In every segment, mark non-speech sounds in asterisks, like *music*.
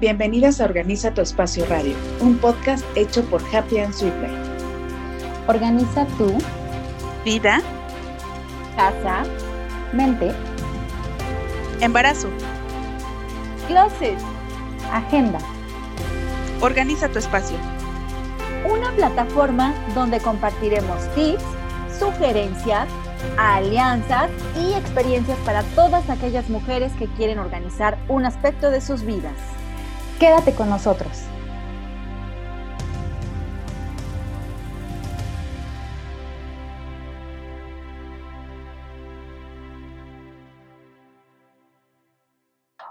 Bienvenidas a Organiza tu Espacio Radio, un podcast hecho por Happy and Sweet Organiza tu vida, casa, mente, embarazo, closet, agenda. Organiza tu espacio. Una plataforma donde compartiremos tips, sugerencias, alianzas y experiencias para todas aquellas mujeres que quieren organizar un aspecto de sus vidas. Quédate con nosotros.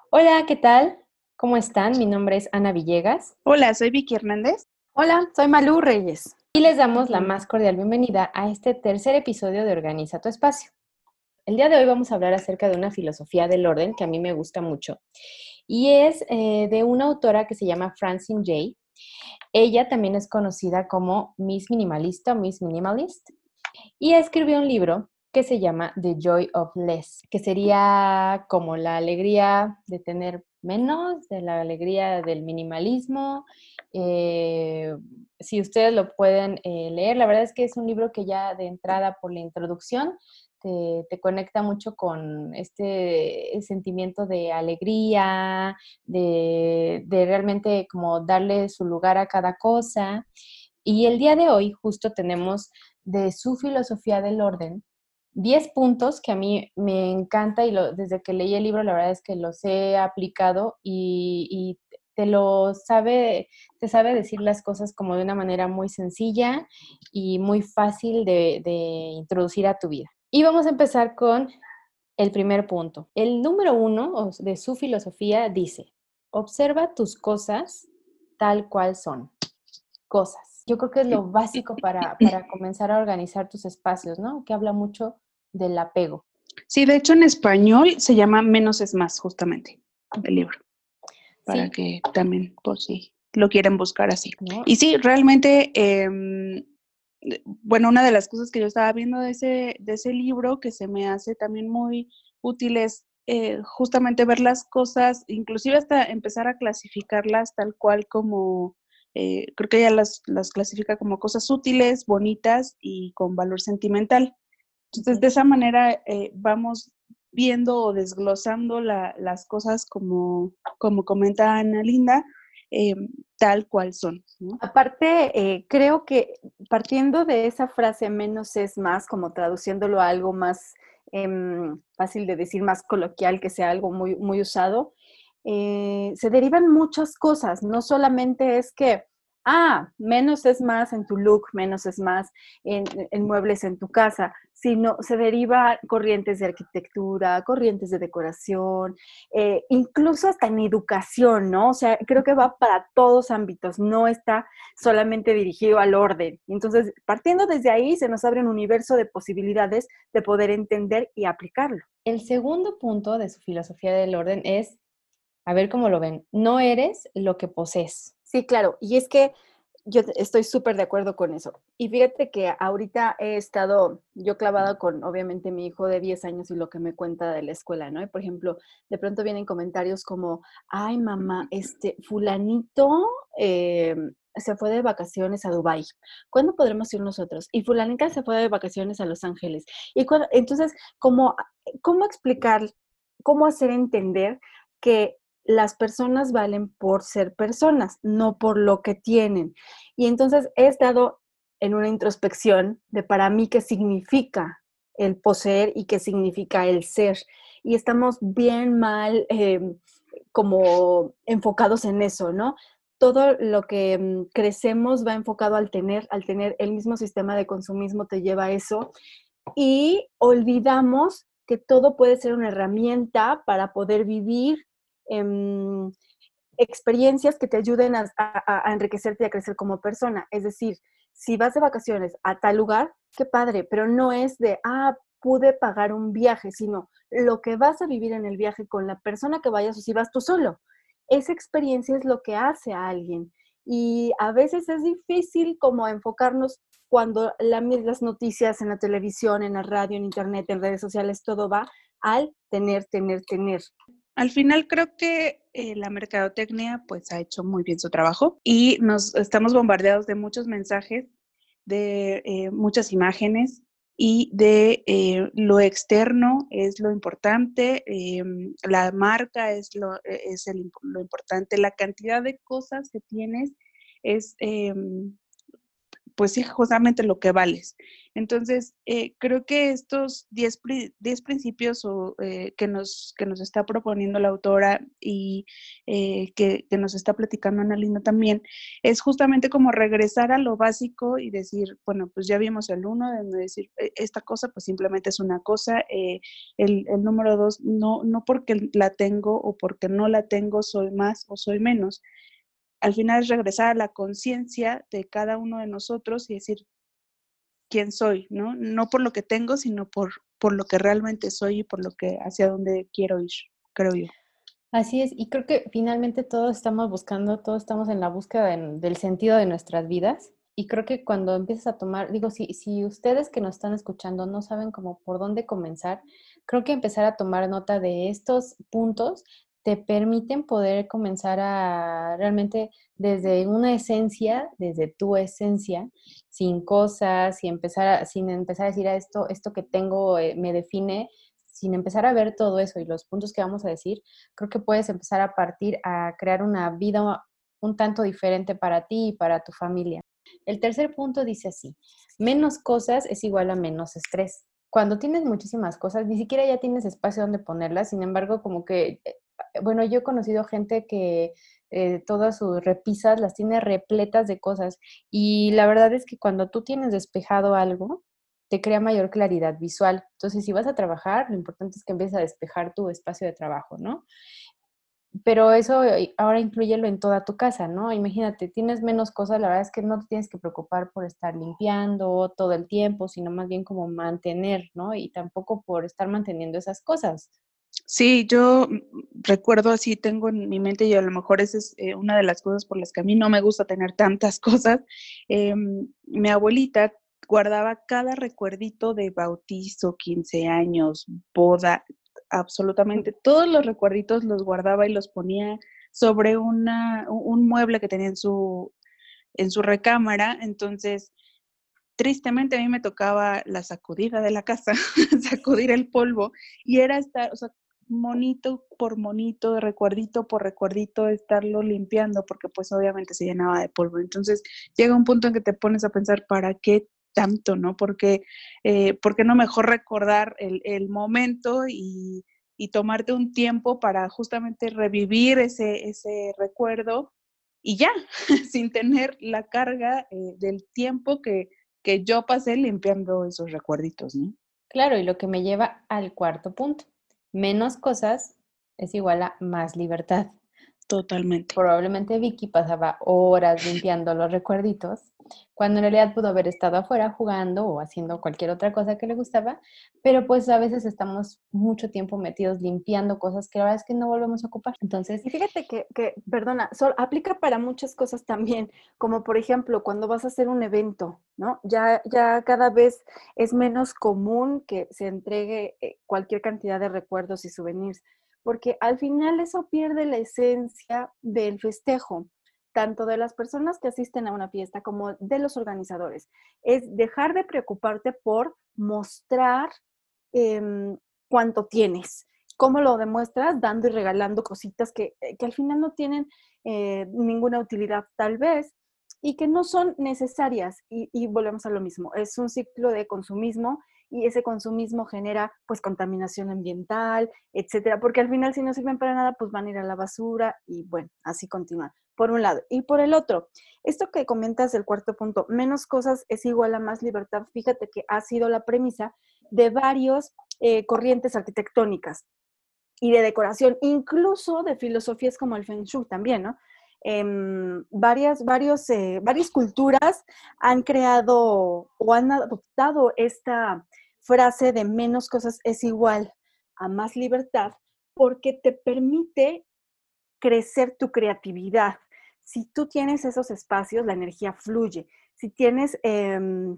Hola, ¿qué tal? ¿Cómo están? Mi nombre es Ana Villegas. Hola, soy Vicky Hernández. Hola, soy Malú Reyes. Y les damos la más cordial bienvenida a este tercer episodio de Organiza tu Espacio. El día de hoy vamos a hablar acerca de una filosofía del orden que a mí me gusta mucho y es eh, de una autora que se llama Francine Jay. Ella también es conocida como Miss Minimalista o Miss Minimalist y escribió un libro que se llama The Joy of Less, que sería como la alegría de tener menos, de la alegría del minimalismo. Eh, si ustedes lo pueden eh, leer, la verdad es que es un libro que ya de entrada por la introducción te, conecta mucho con este sentimiento de alegría, de, realmente como darle su lugar a cada cosa. Y el día de hoy justo tenemos de su filosofía del orden 10 puntos que a mí me encanta y desde que leí el libro la verdad es que los he aplicado y, te lo sabe, te sabe decir las cosas como de una manera muy sencilla y muy fácil de introducir a tu vida. Y vamos a empezar con el primer punto. El número uno de su filosofía dice, observa tus cosas tal cual son. Cosas. Yo creo que es lo básico para, *laughs* comenzar a organizar tus espacios, ¿no? Que habla mucho del apego. Sí, de hecho en español se llama Menos es más, justamente, el libro. Para que también, pues sí, lo quieren buscar así. Y sí, realmente em, bueno, una de las cosas que yo estaba viendo de ese, de ese libro que se me hace también muy útil es eh, justamente ver las cosas, inclusive hasta empezar a clasificarlas tal cual como, eh, creo que ella las, las clasifica como cosas útiles, bonitas y con valor sentimental. Entonces, de esa manera eh, vamos viendo o desglosando las cosas como, como comenta Ana Linda, eh, tal cual son. Aparte, eh, creo que partiendo de esa frase menos es más, como traduciéndolo a algo más em, fácil de decir, más coloquial, que sea algo muy, muy usado, eh, se derivan muchas cosas. No solamente es que ah, menos es más en tu look, menos es más en, muebles en tu casa, sino se deriva corrientes de arquitectura, corrientes de decoración, eh, incluso hasta en educación, ¿no? O sea, creo que va para todos ámbitos, no está solamente dirigido al orden. Entonces, partiendo desde ahí, se nos abre un universo de posibilidades de poder entender y aplicarlo. El segundo punto de su filosofía del orden es, a ver cómo lo ven, no eres lo que posees Sí, claro. Y es que yo estoy súper de acuerdo con eso. Y fíjate que ahorita he estado yo clavada con, obviamente, mi hijo de 10 años y lo que me cuenta de la escuela, ¿no? Y, por ejemplo, de pronto vienen comentarios como, ay, mamá, este fulanito eh, se fue de vacaciones a Dubái. ¿Cuándo podremos ir nosotros? Y fulanita se fue de vacaciones a Los Ángeles. Y entonces, ¿cómo, ¿cómo explicar, cómo hacer entender que las personas valen por ser personas, no por lo que tienen. Y entonces he estado en una introspección de para mí qué significa el poseer y qué significa el ser. Y estamos bien mal em, como enfocados en eso, ¿no? Todo lo que mm, crecemos va enfocado al tener, al tener el mismo sistema de consumismo te lleva a eso. Y olvidamos que todo puede ser una herramienta para poder vivir Em, experiencias que te ayuden a, enriquecerte y a crecer como persona. Es decir, si vas de vacaciones a tal lugar, qué padre, pero no es de, ah, pude pagar un viaje, sino lo que vas a vivir en el viaje con la persona que vayas o si vas tú solo. Esa experiencia es lo que hace a alguien. Y a veces es difícil como enfocarnos cuando las noticias en la televisión, en la radio, en internet, en redes sociales, todo va al tener, tener, tener. Al final creo que eh, la mercadotecnia pues ha hecho muy bien su trabajo y nos estamos bombardeados de muchos mensajes, de eh, muchas imágenes y de eh, lo externo es lo importante, la marca es, lo, es lo importante, la cantidad de cosas que tienes es pues sí, justamente lo que vales. Entonces, eh, creo que estos 10 principios eh, que, nos, que nos está proponiendo la autora y eh, que, nos está platicando Ana Linda también, es justamente como regresar a lo básico y decir, bueno, pues ya vimos el uno, de decir, e, esta cosa pues simplemente es una cosa, el, el, número dos, no, no porque la tengo o porque no la tengo soy más o soy menos, al final es regresar a la conciencia de cada uno de nosotros y decir quién soy, ¿no? No por lo que tengo, sino por, por lo que realmente soy y por lo que hacia dónde quiero ir, creo yo. Así es, y creo que finalmente todos estamos buscando, todos estamos en la búsqueda del sentido de nuestras vidas. Y creo que cuando empiezas a tomar, digo, si, si ustedes que nos están escuchando no saben cómo por dónde comenzar, creo que empezar a tomar nota de estos puntos te permiten poder comenzar a realmente desde una esencia, desde tu esencia, sin cosas, sin empezar a, sin empezar a decir a esto, esto que tengo eh, me define, sin empezar a ver todo eso y los puntos que vamos a decir, creo que puedes empezar a partir a crear una vida un tanto diferente para ti y para tu familia. El tercer punto dice así, menos cosas es igual a menos estrés. Cuando tienes muchísimas cosas, ni siquiera ya tienes espacio donde ponerlas, sin embargo, como que eh, bueno, yo he conocido gente que eh, todas sus repisas las tiene repletas de cosas y la verdad es que cuando tú tienes despejado algo, te crea mayor claridad visual. Entonces, si vas a trabajar, lo importante es que empieces a despejar tu espacio de trabajo, ¿no? Pero eso eh, ahora incluyelo en toda tu casa, ¿no? Imagínate, tienes menos cosas, la verdad es que no te tienes que preocupar por estar limpiando todo el tiempo, sino más bien como mantener, ¿no? Y tampoco por estar manteniendo esas cosas. Sí, yo recuerdo así, tengo en mi mente y a lo mejor esa es eh, una de las cosas por las que a mí no me gusta tener tantas *laughs* cosas. Em, mi abuelita guardaba cada recuerdito de bautizo, 15 años, boda, absolutamente todos los recuerditos los guardaba y los ponía sobre una, un mueble que tenía en su, en su recámara. Entonces, tristemente a mí me tocaba la sacudida de la casa, *laughs* sacudir el polvo, y era estar, o sea, monito por monito, recuerdito por recuerdito, estarlo limpiando, porque pues obviamente se llenaba de polvo. Entonces llega un punto en que te pones a pensar, ¿para qué tanto, no? Porque, eh, ¿Por qué no mejor recordar el, el momento y, y, tomarte un tiempo para justamente revivir ese, ese recuerdo y ya, *laughs* sin tener la carga eh, del tiempo que, que yo pasé limpiando esos recuerditos, ¿no? Claro, y lo que me lleva al cuarto punto menos cosas es igual a más libertad. Totalmente. Probablemente Vicky pasaba horas *laughs* limpiando los recuerditos, cuando en realidad pudo haber estado afuera jugando o haciendo cualquier otra cosa que le gustaba, pero pues a veces estamos mucho tiempo metidos limpiando cosas que la verdad es que no volvemos a ocupar. Entonces, y fíjate que, que perdona, aplica para muchas cosas también, como por ejemplo cuando vas a hacer un evento, ¿no? Ya, ya cada vez es menos común que se entregue eh, cualquier cantidad de recuerdos y souvenirs porque al final eso pierde la esencia del festejo, tanto de las personas que asisten a una fiesta como de los organizadores. Es dejar de preocuparte por mostrar em, cuánto tienes. ¿Cómo lo demuestras? Dando y regalando cositas que, eh, al final no tienen eh, ninguna utilidad tal vez y que no son necesarias. y volvemos a lo mismo, es un ciclo de consumismo y ese consumismo genera pues contaminación ambiental, etcétera, porque al final si no sirven para nada pues van a ir a la basura y bueno, así continúa. Por un lado. Y por el otro, esto que comentas del cuarto punto, menos cosas es igual a más libertad. Fíjate que ha sido la premisa de varios eh, corrientes arquitectónicas y de decoración, incluso de filosofías como el Feng Shui también, ¿no? Em, varias, varios, eh, varias culturas han creado o han adoptado esta frase de menos cosas es igual a más libertad porque te permite crecer tu creatividad. Si tú tienes esos espacios, la energía fluye. Si tienes, em,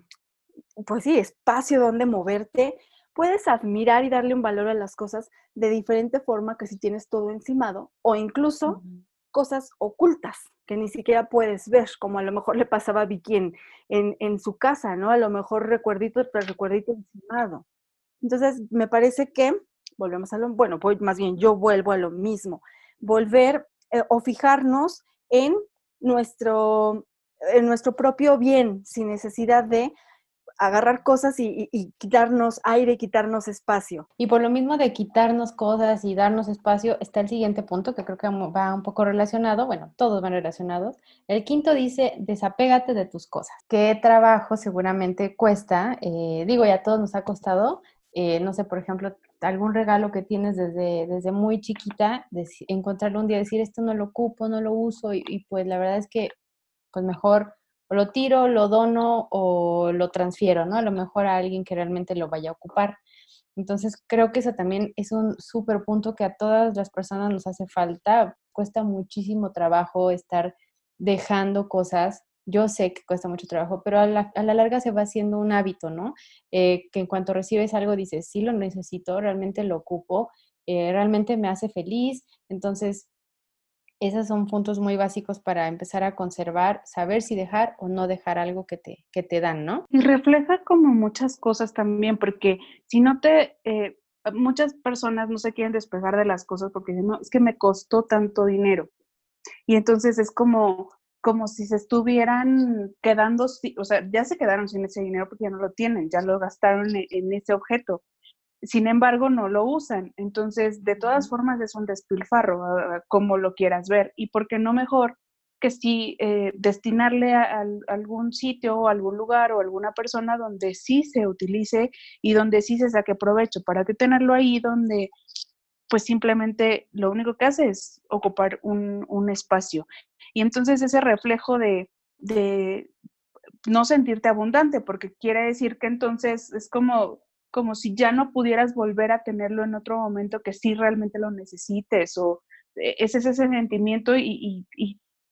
pues sí, espacio donde moverte, puedes admirar y darle un valor a las cosas de diferente forma que si tienes todo encimado o incluso cosas ocultas que ni siquiera puedes ver, como a lo mejor le pasaba a Vicky en, en, su casa, ¿no? A lo mejor recuerdito tras recuerdito encimado. Entonces, me parece que, volvemos a lo, bueno, pues más bien yo vuelvo a lo mismo, volver eh, o fijarnos en nuestro, en nuestro propio bien, sin necesidad de agarrar cosas y, quitarnos aire, quitarnos espacio. Y por lo mismo de quitarnos cosas y darnos espacio, está el siguiente punto que creo que va un poco relacionado, bueno, todos van relacionados. El quinto dice, desapégate de tus cosas. ¿Qué trabajo seguramente cuesta? Eh, digo, ya a todos nos ha costado, eh, no sé, por ejemplo, algún regalo que tienes desde, desde muy chiquita, encontrarlo un día, decir, esto no lo ocupo, no lo uso, y, y pues la verdad es que, pues mejor o lo tiro, lo dono o lo transfiero, ¿no? A lo mejor a alguien que realmente lo vaya a ocupar. Entonces, creo que eso también es un súper punto que a todas las personas nos hace falta. Cuesta muchísimo trabajo estar dejando cosas. Yo sé que cuesta mucho trabajo, pero a la, larga se va haciendo un hábito, ¿no? Eh, que en cuanto recibes algo dices, sí lo necesito, realmente lo ocupo, eh, realmente me hace feliz. Entonces, esos son puntos muy básicos para empezar a conservar, saber si dejar o no dejar algo que te, que te dan, ¿no? Y refleja como muchas cosas también, porque si no te, eh, muchas personas no se quieren despegar de las cosas porque dicen, no, es que me costó tanto dinero. Y entonces es como, como si se estuvieran quedando, o sea, ya se quedaron sin ese dinero porque ya no lo tienen, ya lo gastaron en ese objeto sin embargo no lo usan. Entonces, de todas formas es un despilfarro, como lo quieras ver. ¿Y por qué no mejor que si eh, destinarle a, algún sitio o algún lugar o alguna persona donde sí se utilice y donde sí se saque provecho? ¿Para qué tenerlo ahí donde pues simplemente lo único que hace es ocupar un, un espacio? Y entonces ese reflejo de, de no sentirte abundante, porque quiere decir que entonces es como como si ya no pudieras volver a tenerlo en otro momento que sí realmente lo necesites o e, ese es ese sentimiento y,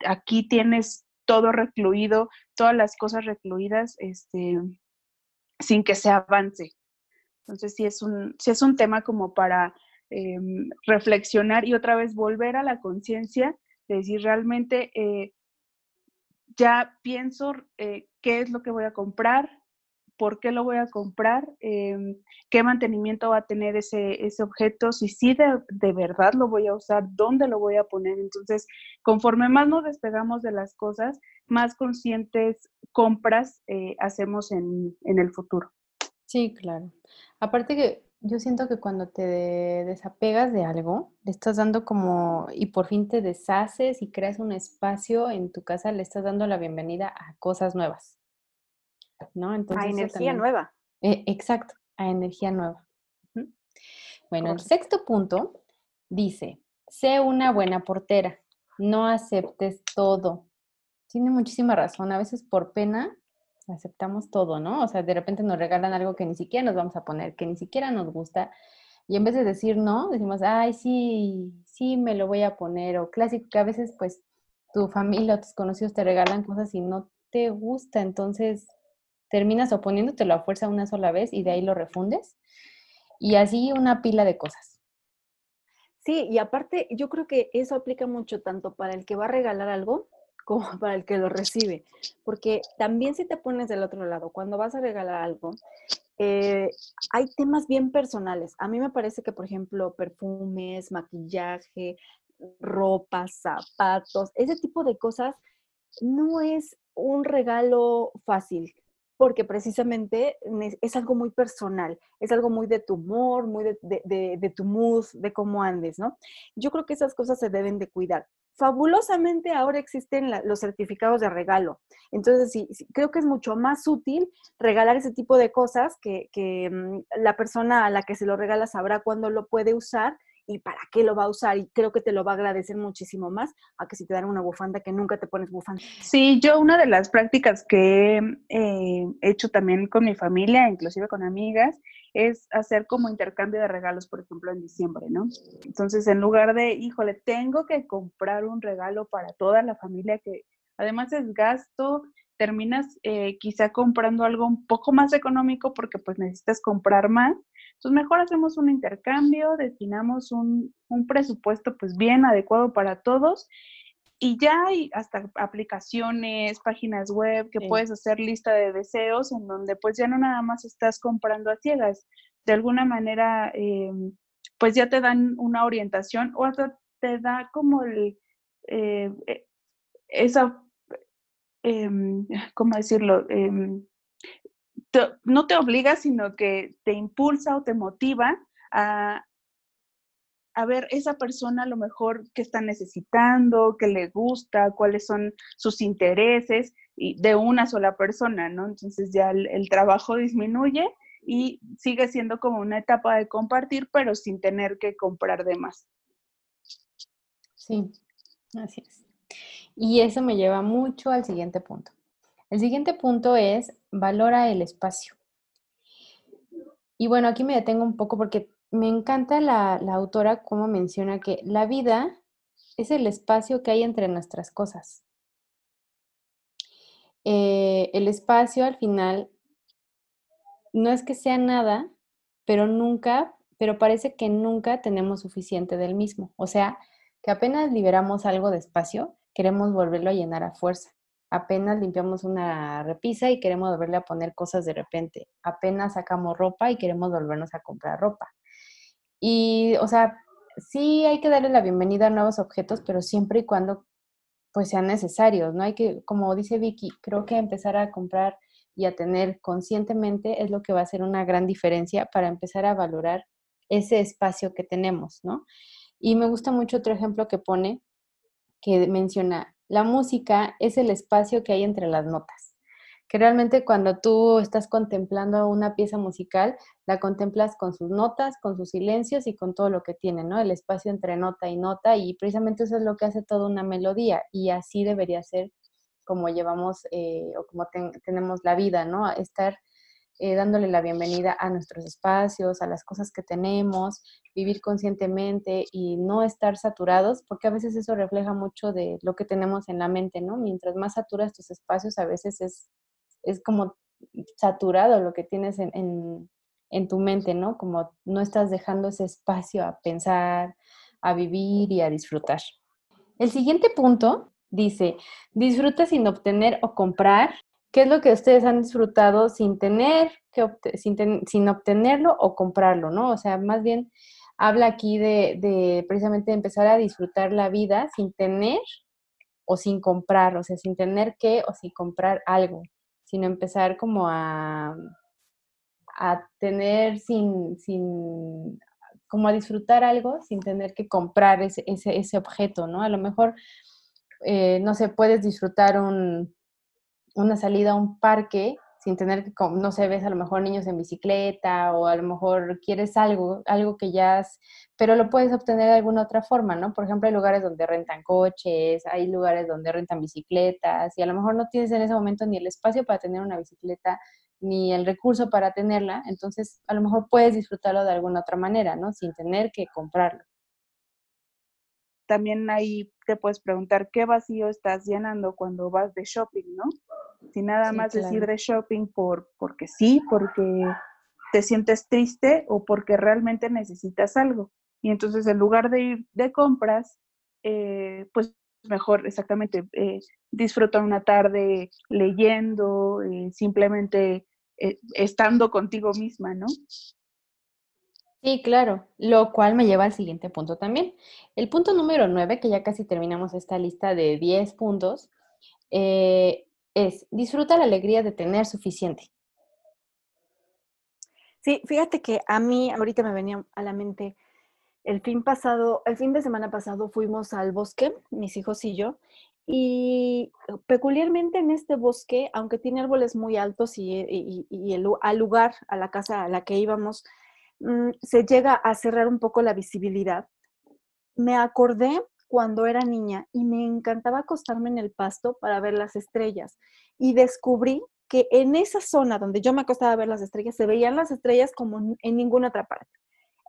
aquí tienes todo recluido, todas las cosas recluidas, este, sin que se avance. Entonces sí es un, sí es un tema como para em, reflexionar y otra vez volver a la conciencia de decir realmente eh, ya pienso eh, qué es lo que voy a comprar, por qué lo voy a comprar, em, qué mantenimiento va a tener ese, ese objeto, si sí de, verdad lo voy a usar, dónde lo voy a poner. Entonces, conforme más nos despegamos de las cosas, más conscientes compras eh, hacemos en, en el futuro. Sí, claro. Aparte que yo siento que cuando te desapegas de algo, le estás dando como, y por fin te deshaces y creas un espacio en tu casa, le estás dando la bienvenida a cosas nuevas. ¿No? Entonces, a energía nueva. Eh, exacto, a energía nueva. Bueno, el sexto punto dice, sé una buena portera, no aceptes todo. Tiene muchísima razón, a veces por pena aceptamos todo, ¿no? O sea, de repente nos regalan algo que ni siquiera nos vamos a poner, que ni siquiera nos gusta, y en vez de decir no, decimos, ay, sí, sí, me lo voy a poner, o clásico, que a veces pues tu familia o tus conocidos te regalan cosas y no te gusta, entonces terminas oponiéndotelo a fuerza una sola vez y de ahí lo refundes. Y así una pila de cosas. Sí, y aparte yo creo que eso aplica mucho tanto para el que va a regalar algo como *laughs* para el que lo recibe. Porque también si te pones del otro lado, cuando vas a regalar algo, eh, hay temas bien personales. A mí me parece que, por ejemplo, perfumes, maquillaje, ropa, zapatos, ese tipo de cosas no es un regalo fácil porque precisamente es algo muy personal, es algo muy de tu humor, muy de, tu mood, de cómo andes, ¿no? Yo creo que esas cosas se deben de cuidar. Fabulosamente ahora existen los certificados de regalo. Entonces, sí, creo que es mucho más útil regalar ese tipo de cosas que, que mm, la persona a la que se lo regala sabrá cuándo lo puede usar y para qué lo va a usar y creo que te lo va a agradecer muchísimo más a que si te dan una bufanda que nunca te pones bufanda. Sí, yo una de las prácticas que he eh, hecho también con mi familia, inclusive con amigas, es hacer como intercambio de regalos, por ejemplo, en diciembre, ¿no? Entonces, en lugar de, híjole, tengo que comprar un regalo para toda la familia que además es gasto, terminas eh, quizá comprando algo un poco más económico porque pues necesitas comprar más, Entonces, mejor hacemos un intercambio, destinamos un, un presupuesto pues bien adecuado para todos. Y ya hay hasta aplicaciones, páginas web que puedes hacer lista de deseos en donde pues ya no nada más estás comprando a ciegas. De alguna manera, eh, pues ya te dan una orientación o hasta te da como el, eh, eh, esa, em, *laughs* ¿cómo decirlo? Em, no te obliga, sino que te impulsa o te motiva a, a ver esa persona a lo mejor que está necesitando, que le gusta, cuáles son sus intereses y de una sola persona, ¿no? Entonces ya el, trabajo *laughs* disminuye y sigue siendo como una etapa de compartir, pero sin tener que comprar de más. Sí, así es. Y eso me lleva mucho al siguiente punto. El siguiente punto es valora el espacio. Y bueno, aquí me detengo un poco porque me encanta la, autora como menciona que la vida es el espacio que hay entre nuestras cosas. Eh, el espacio al final no es que sea nada, pero nunca, pero parece que nunca tenemos suficiente del mismo. O sea, que apenas liberamos algo de espacio, queremos volverlo a llenar a fuerza. Apenas limpiamos una repisa y queremos volverle a poner cosas de repente. Apenas sacamos ropa y queremos volvernos a comprar ropa. Y, o sea, sí hay que darle la bienvenida a nuevos objetos, pero siempre y cuando pues sean necesarios, ¿no? Hay que, como dice Vicky, creo que empezar a comprar y a tener conscientemente es lo que va a hacer una gran diferencia para empezar a valorar ese espacio que tenemos, ¿no? Y me gusta mucho otro ejemplo que pone, que menciona, la música es el espacio que hay entre las notas que realmente cuando tú estás contemplando una pieza musical, la contemplas con sus notas, con sus silencios y con todo lo que tiene, ¿no? El espacio entre nota y nota y precisamente eso es lo que hace toda una melodía y así debería ser como llevamos eh, o como tenemos la vida, ¿no? Estar eh, dándole la bienvenida a nuestros espacios, a las cosas que tenemos, vivir conscientemente y no estar saturados, porque a veces eso refleja mucho de lo que tenemos en la mente, ¿no? Mientras más saturas tus espacios, a veces es es como saturado lo que tienes en, tu mente, ¿no? Como no estás dejando ese espacio a pensar, a vivir y a disfrutar. El siguiente punto dice, disfruta sin obtener o comprar. ¿Qué es lo que ustedes han disfrutado sin tener que sin, obtenerlo o comprarlo, no? O sea, más bien habla aquí de, de precisamente empezar a disfrutar la vida sin tener o sin comprar, o sea, sin tener que o sin comprar algo sino empezar como a, a tener sin, sin, como a disfrutar algo sin tener que comprar ese, ese, ese objeto, ¿no? A lo mejor, eh, no sé, puedes disfrutar un, una salida a un parque sin tener que, no sé, ves a lo mejor niños en bicicleta o a lo mejor quieres algo, algo que ya, has, pero lo puedes obtener de alguna otra forma, ¿no? Por ejemplo, hay lugares donde rentan coches, hay lugares donde rentan bicicletas y a lo mejor no tienes en ese momento ni el espacio para tener una bicicleta ni el recurso para tenerla, entonces a lo mejor puedes disfrutarlo de alguna otra manera, ¿no? Sin tener que comprarlo. También ahí te puedes preguntar qué vacío estás llenando cuando vas de shopping, ¿no? Si nada más decir de shopping por, porque sí, porque te sientes triste o porque realmente necesitas algo. Y entonces en lugar de ir de compras, eh, pues mejor exactamente eh, disfrutar una tarde leyendo, eh, simplemente eh, estando contigo misma, ¿no? Sí, claro, lo cual me lleva al siguiente punto también. El punto número nueve, que ya casi terminamos esta lista de 10 puntos, eh, es disfruta la alegría de tener suficiente. Sí, fíjate que a mí ahorita me venía a la mente el fin pasado, el fin de semana pasado fuimos al bosque, mis hijos y yo, y peculiarmente en este bosque, aunque tiene árboles muy altos y, al lugar, a la casa a la que íbamos, mm, se llega a cerrar un poco la visibilidad. Me acordé cuando era niña y me encantaba acostarme en el pasto para ver las estrellas. Y descubrí que en esa zona donde yo me acostaba a ver las estrellas, se veían las estrellas como en ninguna otra parte.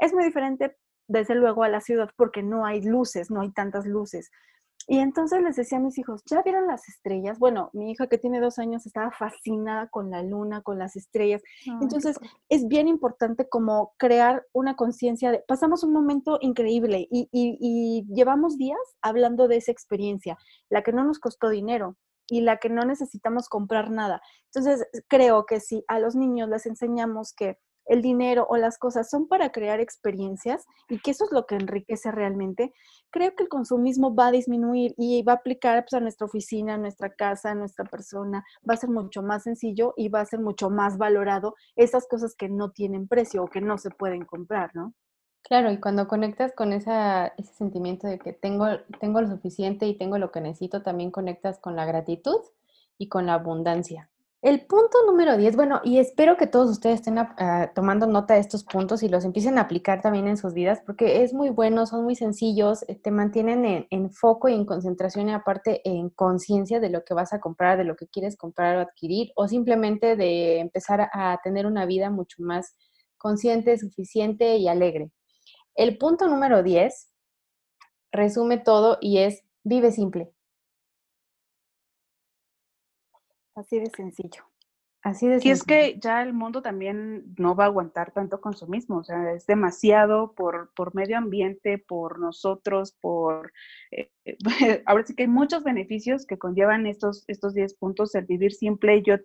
Es muy diferente, desde luego, a la ciudad porque no hay luces, no hay tantas luces. Y entonces les decía a mis hijos, ¿ya vieron las estrellas? Bueno, mi hija que tiene dos años estaba fascinada con la luna, con las estrellas. entonces es bien importante como crear una conciencia de, pasamos un momento increíble y, y llevamos días hablando de esa experiencia, la que no nos costó dinero y la que no necesitamos comprar nada. Entonces creo que si a los niños les enseñamos que el dinero o las cosas son para crear experiencias y que eso es lo que enriquece realmente, creo que el consumismo va a disminuir y va a aplicar pues, a nuestra oficina, a nuestra casa, a nuestra persona, va a ser mucho más sencillo y va a ser mucho más valorado esas cosas que no tienen precio o que no se pueden comprar, ¿no? Claro, y cuando conectas con esa, ese sentimiento de que tengo, tengo lo suficiente y tengo lo que necesito, también conectas con la gratitud y con la abundancia. El punto número 10, bueno, y espero que todos ustedes estén ah, tomando nota de estos puntos y los empiecen a aplicar también en sus vidas, porque es muy bueno, son muy sencillos, eh, te mantienen en, foco y en concentración y aparte en conciencia de lo que vas a comprar, de lo que quieres comprar o adquirir, o simplemente de empezar a tener una vida mucho más consciente, suficiente y alegre. El punto número 10 resume todo y es vive simple. Así de sencillo. Así de y es que ya el mundo también no va a aguantar tanto consumismo, o sea, es demasiado por, por medio ambiente, por nosotros, por... Eh, *laughs* ahora sí que hay muchos beneficios que conllevan estos, estos 10 puntos, el vivir simple. Yo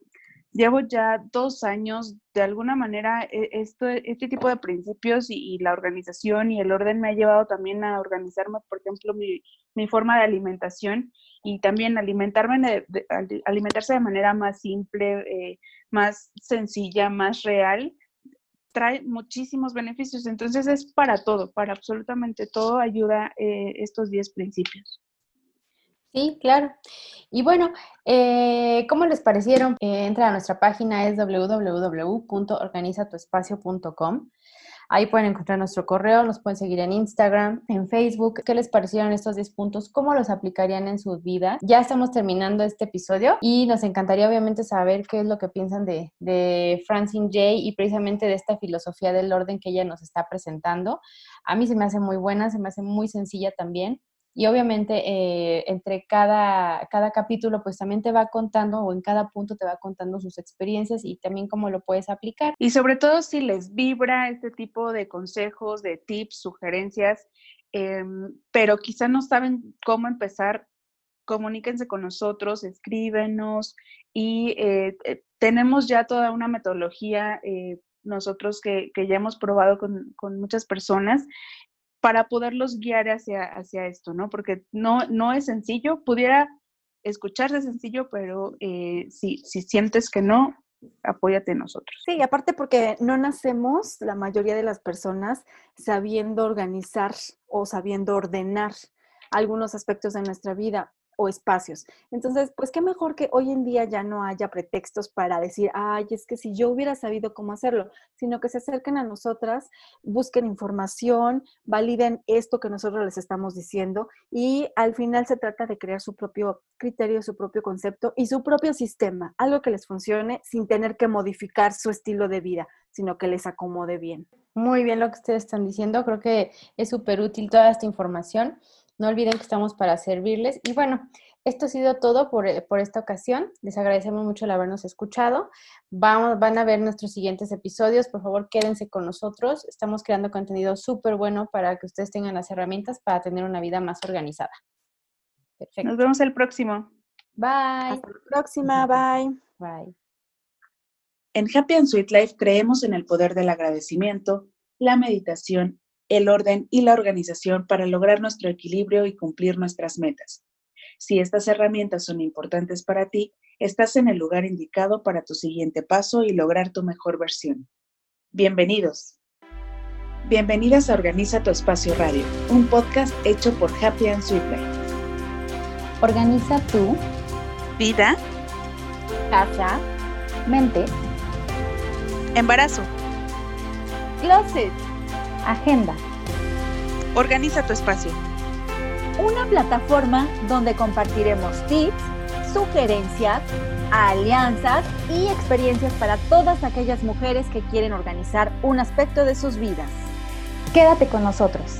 llevo ya dos años, de alguna manera, e, esto, este tipo de principios y, la organización y el orden me ha llevado también a organizarme, por ejemplo, mi, mi forma de alimentación y también alimentarme alimentarse de manera más simple, eh, más sencilla, más real, trae muchísimos beneficios. Entonces es para todo, para absolutamente todo ayuda eh, estos 10 principios. Sí, claro. Y bueno, eh, ¿cómo les parecieron? entra a nuestra página, es www.organizatuespacio.com. Ahí pueden encontrar nuestro correo, nos pueden seguir en Instagram, en Facebook. ¿Qué les parecieron estos 10 puntos? ¿Cómo los aplicarían en sus vidas? Ya estamos terminando este episodio y nos encantaría obviamente saber qué es lo que piensan de, de Francine Jay y precisamente de esta filosofía del orden que ella nos está presentando. A mí se me hace muy buena, se me hace muy sencilla también. Y obviamente eh, entre cada, cada capítulo pues también te va contando o en cada punto te va contando sus experiencias y también cómo lo puedes aplicar. Y sobre todo si les vibra este tipo de consejos, de tips, sugerencias, em, pero quizá no saben cómo empezar, comuníquense con nosotros, escríbenos y eh, eh, tenemos ya toda una metodología nosotros que, que, ya hemos probado con, con, muchas personas para poderlos guiar hacia, hacia esto, ¿no? Porque no, no es sencillo, pudiera escucharse sencillo, pero eh, si, si sientes que no, apóyate en nosotros. Sí, aparte porque no nacemos, la mayoría de las personas, sabiendo organizar o sabiendo ordenar algunos aspectos de nuestra vida o espacios. Entonces, pues qué mejor que hoy en día ya no haya pretextos para decir, ay, es que si yo hubiera sabido cómo hacerlo, sino que se acerquen a nosotras, busquen información, validen esto que nosotros les estamos diciendo y al final se trata de crear su propio criterio, su propio concepto y su propio sistema, algo que les funcione sin tener que modificar su estilo de vida, sino que les acomode bien. Muy bien lo que ustedes están diciendo, creo que es súper útil toda esta información. No olviden que estamos para servirles. Y bueno, esto ha sido todo por, eh, por, esta ocasión. Les agradecemos mucho el habernos escuchado. Vamos, van a ver nuestros siguientes episodios. Por favor, quédense con nosotros. Estamos creando contenido súper bueno para que ustedes tengan las herramientas para tener una vida más organizada. Perfecto. Nos vemos el próximo. Bye. Hasta la próxima. Bye. Bye. En Happy and Sweet Life creemos en el poder del agradecimiento, la meditación el orden y la organización para lograr nuestro equilibrio y cumplir nuestras metas. Si estas herramientas son importantes para ti, estás en el lugar indicado para tu siguiente paso y lograr tu mejor versión. Bienvenidos. Bienvenidas a Organiza tu Espacio Radio, un podcast hecho por Happy and Sweet Life. Organiza tu vida, casa, mente, embarazo, closet Agenda. Organiza tu espacio. Una plataforma donde compartiremos tips, sugerencias, alianzas y experiencias para todas aquellas mujeres que quieren organizar un aspecto de sus vidas. Quédate con nosotros.